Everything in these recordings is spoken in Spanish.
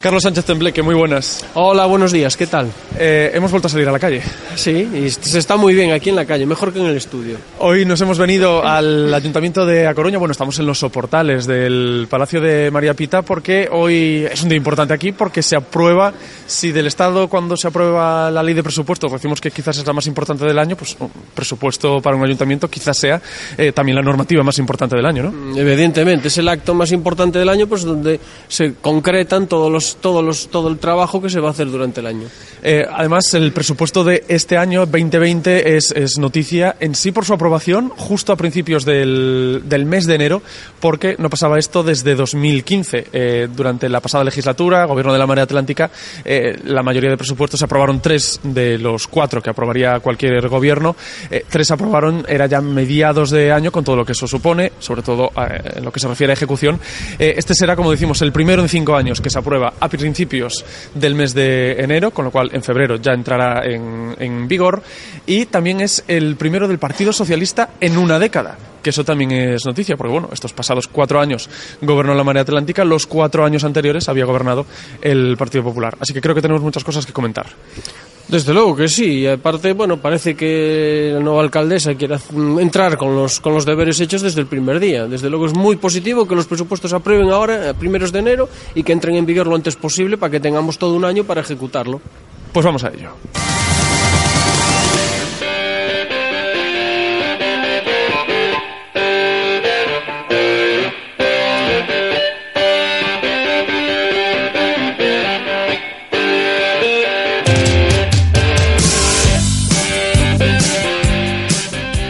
Carlos Sánchez Tembleque, muy buenas. Hola, buenos días, ¿qué tal? Eh, hemos vuelto a salir a la calle. Sí, y se está muy bien aquí en la calle, mejor que en el estudio. Hoy nos hemos venido al Ayuntamiento de A Coruña, bueno, estamos en los soportales del Palacio de María Pita porque hoy es un día importante aquí porque se aprueba, si del Estado cuando se aprueba la ley de presupuesto, decimos que quizás es la más importante del año, pues un presupuesto para un ayuntamiento quizás sea eh, también la normativa más importante del año, ¿no? Evidentemente, es el acto más importante del año, pues donde se concretan todos los los, todo el trabajo que se va a hacer durante el año. Eh, además, el presupuesto de este año 2020 es, es, noticia en sí por su aprobación justo a principios del, del mes de enero, porque no pasaba esto desde 2015. Eh, durante la pasada legislatura, gobierno de la Marea Atlántica, eh, la mayoría de presupuestos se aprobaron tres de los cuatro que aprobaría cualquier gobierno. Eh, tres aprobaron, era ya mediados de año, con todo lo que eso supone, sobre todo eh, en lo que se refiere a ejecución. Este será, como decimos, el primero en cinco años que se aprueba a principios del mes de enero, con lo cual en febrero ya entrará en, vigor, y también es el primero del Partido Socialista en una década que eso también es noticia, porque bueno, estos pasados cuatro años gobernó la Marea Atlántica, los cuatro años anteriores había gobernado el Partido Popular. Así que creo que tenemos muchas cosas que comentar. Desde luego que sí, y aparte, bueno, parece que la nueva alcaldesa quiere entrar con los, con los deberes hechos desde el primer día. Desde luego es muy positivo que los presupuestos aprueben ahora, a primeros de enero, y que entren en vigor lo antes posible para que tengamos todo un año para ejecutarlo. Pues vamos a ello.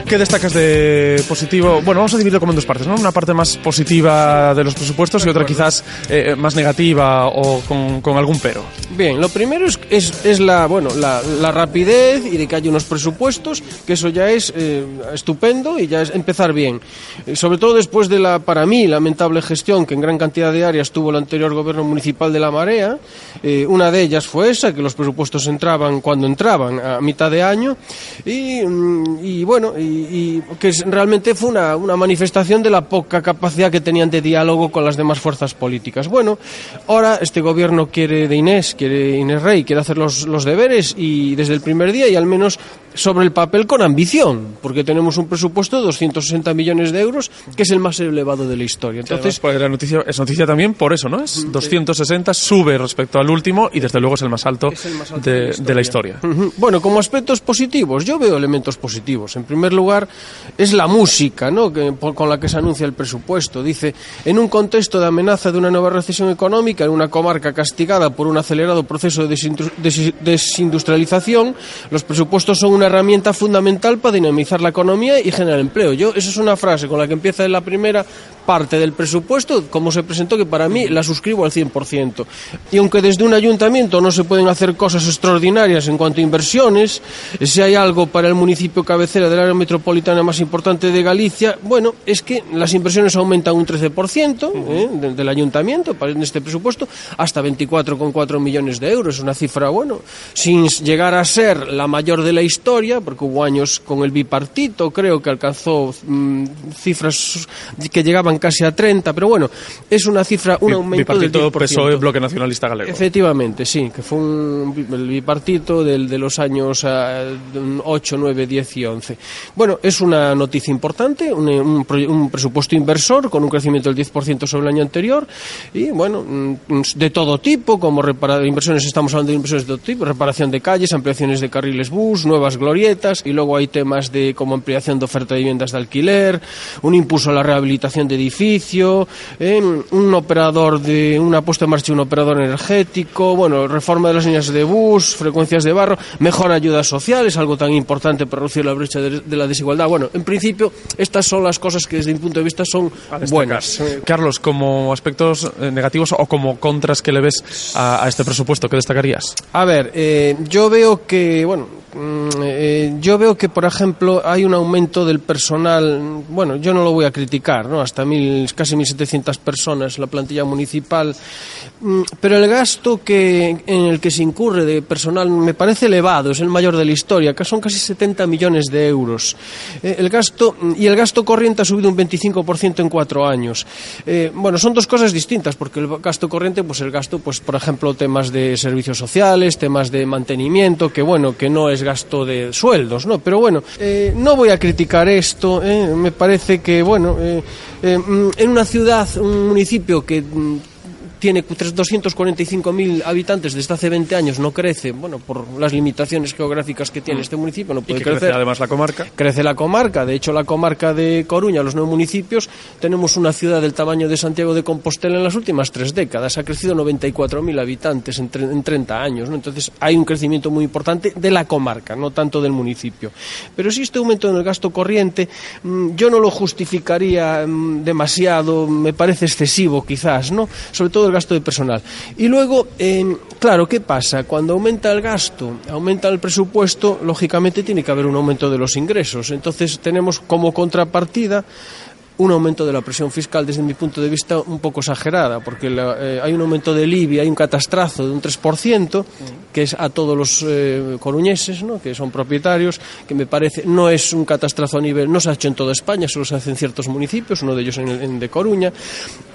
¿Qué destacas de positivo? Bueno, vamos a dividirlo como en dos partes, ¿no? Una parte más positiva de los presupuestos y otra quizás eh, más negativa o con, con, algún pero. Bien, lo primero es, es, es la, bueno, la, la, rapidez y de que haya unos presupuestos, que eso ya es eh, estupendo y ya es empezar bien. Eh, sobre todo después de la, para mí, lamentable gestión que en gran cantidad de áreas tuvo el anterior gobierno municipal de La Marea. Eh, una de ellas fue esa, que los presupuestos entraban cuando entraban, a mitad de año. Y, y bueno, y y que realmente fue una, una, manifestación de la poca capacidad que tenían de diálogo con las demás fuerzas políticas. Bueno, ahora este gobierno quiere de Inés, quiere Inés Rey, quiere hacer los, los deberes y desde el primer día y al menos sobre el papel con ambición, porque tenemos un presupuesto de 260 millones de euros, que es el más elevado de la historia. Entonces, sí, pues la noticia es noticia también por eso, ¿no? Es 260, sube respecto al último y desde luego es el más alto, el más alto de, de, la de, la historia. Uh -huh. Bueno, como aspectos positivos, yo veo elementos positivos. En primer lugar, es la música, ¿no? Que, por, con la que se anuncia el presupuesto. Dice, en un contexto de amenaza de una nueva recesión económica en una comarca castigada por un acelerado proceso de desindustrialización, los presupuestos son una herramienta fundamental para dinamizar la economía y generar empleo. Yo, esa es una frase con la que empieza en la primera parte del presupuesto, como se presentó, que para mí la suscribo al 100%. Y aunque desde un ayuntamiento no se pueden hacer cosas extraordinarias en cuanto a inversiones, si hay algo para el municipio cabecera del área metropolitana más importante de Galicia, bueno, es que las inversiones aumentan un 13% ¿eh? del, del ayuntamiento en este presupuesto hasta 24,4 millones de euros. Una cifra, bueno, sin llegar a ser la mayor de la historia, porque hubo años con el bipartito, creo que alcanzó mmm, cifras que llegaban casi a 30, pero bueno, es una cifra, un aumento bipartito del por eso es Bloque Nacionalista Galego. Efectivamente, sí, que fue un, el bipartito del, de los años uh, 8, 9, 10 y 11. Bueno, es una noticia importante, un, un, un presupuesto inversor con un crecimiento del 10% sobre el año anterior y bueno, mm, de todo tipo, como repara, inversiones, estamos hablando de inversiones de todo tipo, reparación de calles, ampliaciones de carriles bus, nuevas glorietas y luego hay temas de como ampliación de oferta de viviendas de alquiler, un impulso a la rehabilitación de edificio, eh, un operador de una puesta en marcha de un operador energético, bueno, reforma de las líneas de bus, frecuencias de barro, mejor ayudas sociales, algo tan importante para reducir la brecha de, de la desigualdad. Bueno, en principio estas son las cosas que desde mi punto de vista son buenas. Carlos, como aspectos negativos o como contras que le ves a, a este presupuesto, ¿qué destacarías? A ver, eh, yo veo que, bueno, eh, yo veo que, por ejemplo, hay un aumento del personal, bueno, yo no lo voy a criticar, ¿no? Hasta mil, casi 1.700 personas la plantilla municipal, mm, pero el gasto que, en el que se incurre de personal me parece elevado, es el mayor de la historia, que son casi 70 millones de euros. Eh, el gasto, y el gasto corriente ha subido un 25% en cuatro años. Eh, bueno, son dos cosas distintas, porque el gasto corriente, pues el gasto, pues por ejemplo, temas de servicios sociales, temas de mantenimiento, que bueno, que no es gasto de sueldos, ¿no? Pero bueno, eh, no voy a criticar esto, eh, me parece que, bueno, eh, mm, en una ciudad, un municipio que mm, tiene 245.000 habitantes desde hace 20 años, no crece, bueno, por las limitaciones geográficas que tiene mm. este municipio, no puede crecer. Crece además la comarca. Crece la comarca, de hecho la comarca de Coruña, los nueve municipios, tenemos una ciudad del tamaño de Santiago de Compostela en las últimas tres décadas, ha crecido 94.000 habitantes en, en 30 años, ¿no? entonces hay un crecimiento muy importante de la comarca, no tanto del municipio. Pero si este aumento en el gasto corriente, mm, yo no lo justificaría mm, demasiado, me parece excesivo quizás, ¿no? Sobre todo el gasto de personal. Y luego, eh, claro, ¿qué pasa? Cuando aumenta el gasto, aumenta el presupuesto, lógicamente tiene que haber un aumento de los ingresos. Entonces tenemos como contrapartida un aumento de la presión fiscal desde mi punto de vista un poco exagerada, porque la, eh, hay un aumento del IBI, hay un catastrazo de un 3%, que es a todos los eh, coruñeses, ¿no? que son propietarios, que me parece, no es un catastrazo a nivel, no se ha hecho en toda España, solo se hace en ciertos municipios, uno de ellos en, en de Coruña.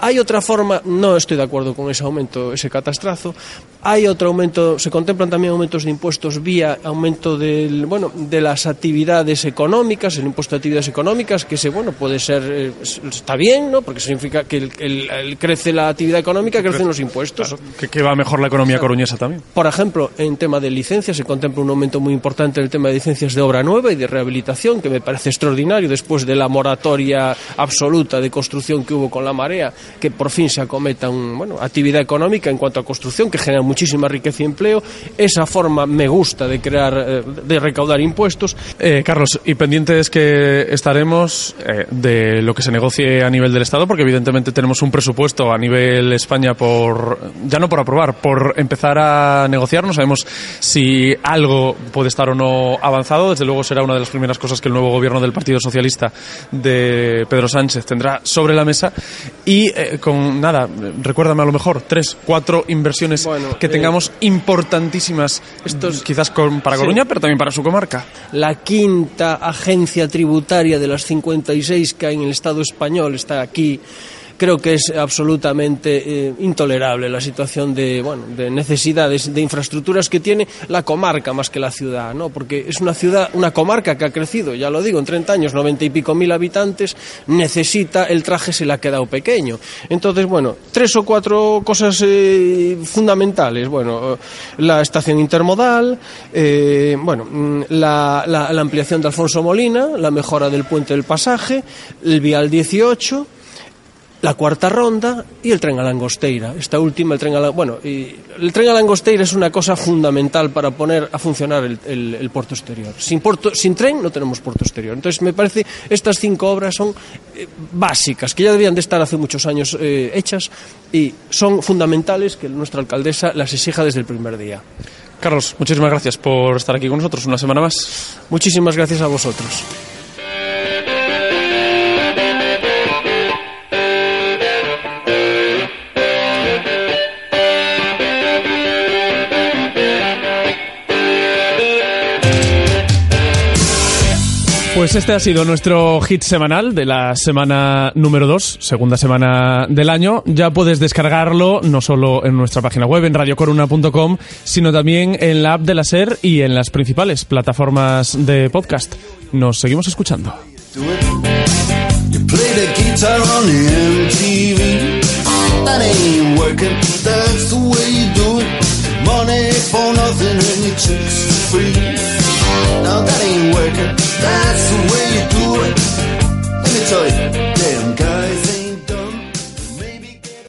Hay otra forma, no estoy de acuerdo con ese aumento, ese catastrazo, hay otro aumento, se contemplan también aumentos de impuestos vía aumento del, bueno, de las actividades económicas, el impuesto de actividades económicas, que se, bueno, puede ser... Eh, está bien, ¿no? Porque significa que el, el, el crece la actividad económica, crecen los impuestos. Claro, que, que, va mejor la economía coruñesa también. Por ejemplo, en tema de licencias se contempla un aumento muy importante en el tema de licencias de obra nueva y de rehabilitación, que me parece extraordinario después de la moratoria absoluta de construcción que hubo con la marea, que por fin se acometa un, bueno, actividad económica en cuanto a construcción, que genera muchísima riqueza y empleo. Esa forma me gusta de crear, eh, de recaudar impuestos. Eh, Carlos, y pendientes que estaremos eh, de lo que se negocie a nivel del Estado, porque evidentemente tenemos un presupuesto a nivel España por, ya no por aprobar, por empezar a negociar. No sabemos si algo puede estar o no avanzado. Desde luego será una de las primeras cosas que el nuevo gobierno del Partido Socialista de Pedro Sánchez tendrá sobre la mesa. Y eh, con nada, recuérdame a lo mejor tres, cuatro inversiones bueno, que tengamos eh, importantísimas, estos, quizás con, para Coruña, sí. pero también para su comarca. La quinta agencia tributaria de las 56 que hay en el Estado Estado español está aquí creo que es absolutamente eh, intolerable la situación de, bueno, de necesidades de infraestructuras que tiene la comarca más que la ciudad, ¿no? Porque es una ciudad, una comarca que ha crecido, ya lo digo, en 30 años, 90 y pico mil habitantes, necesita, el traje se le ha quedado pequeño. Entonces, bueno, tres o cuatro cosas eh, fundamentales. Bueno, la estación intermodal, eh, bueno, mm, la, la, la ampliación de Alfonso Molina, la mejora del puente del pasaje, el vial 18, la cuarta ronda y el tren a Langosteira. Esta última, el tren a la, bueno, y el tren a Langosteira es una cosa fundamental para poner a funcionar el, el, el puerto exterior. Sin, puerto, sin tren no tenemos puerto exterior. Entonces me parece estas cinco obras son eh, básicas, que ya debían de estar hace muchos años eh, hechas y son fundamentales que nuestra alcaldesa las exija desde el primer día. Carlos, muchísimas gracias por estar aquí con nosotros una semana más. Muchísimas gracias a vosotros. Pues este ha sido nuestro hit semanal de la semana número 2, segunda semana del año. Ya puedes descargarlo no solo en nuestra página web, en radiocoruna.com, sino también en la app de la SER y en las principales plataformas de podcast. Nos seguimos escuchando.